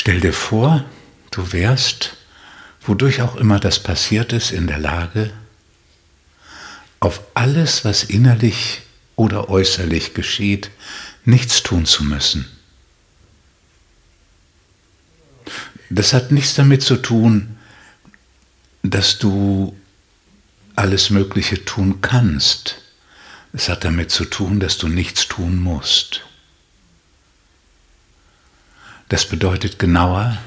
Stell dir vor, du wärst, wodurch auch immer das passiert ist, in der Lage, auf alles, was innerlich oder äußerlich geschieht, nichts tun zu müssen. Das hat nichts damit zu tun, dass du alles Mögliche tun kannst. Es hat damit zu tun, dass du nichts tun musst. Das bedeutet genauer,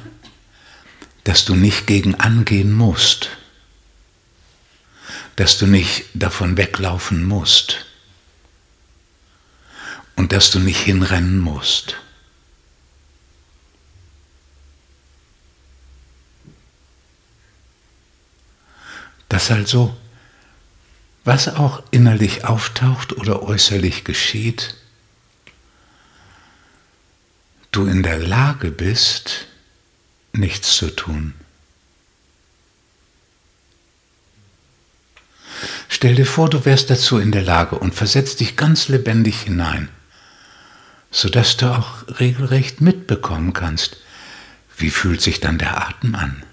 dass du nicht gegen angehen musst, dass du nicht davon weglaufen musst und dass du nicht hinrennen musst. Dass also, was auch innerlich auftaucht oder äußerlich geschieht, du in der Lage bist, nichts zu tun. Stell dir vor, du wärst dazu in der Lage und versetz dich ganz lebendig hinein, sodass du auch regelrecht mitbekommen kannst, wie fühlt sich dann der Atem an.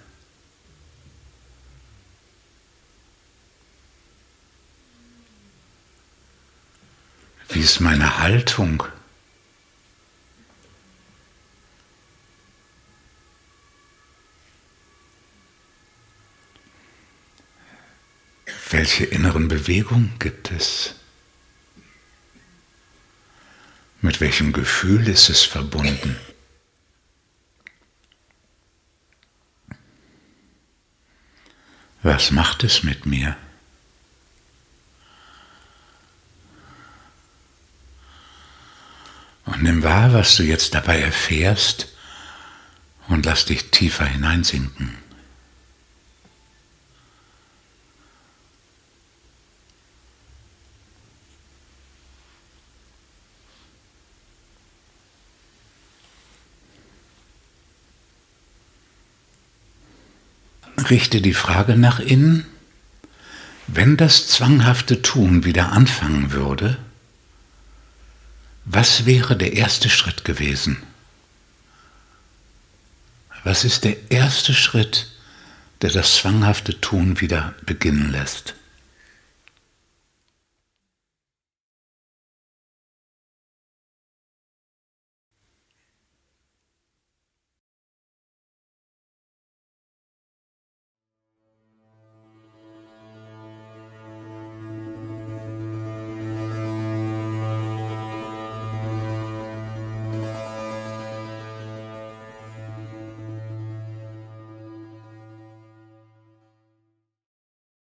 Wie ist meine Haltung? Welche inneren Bewegungen gibt es? Mit welchem Gefühl ist es verbunden? Was macht es mit mir? Und nimm wahr, was du jetzt dabei erfährst und lass dich tiefer hineinsinken. Richte die Frage nach innen, wenn das zwanghafte Tun wieder anfangen würde, was wäre der erste Schritt gewesen? Was ist der erste Schritt, der das zwanghafte Tun wieder beginnen lässt?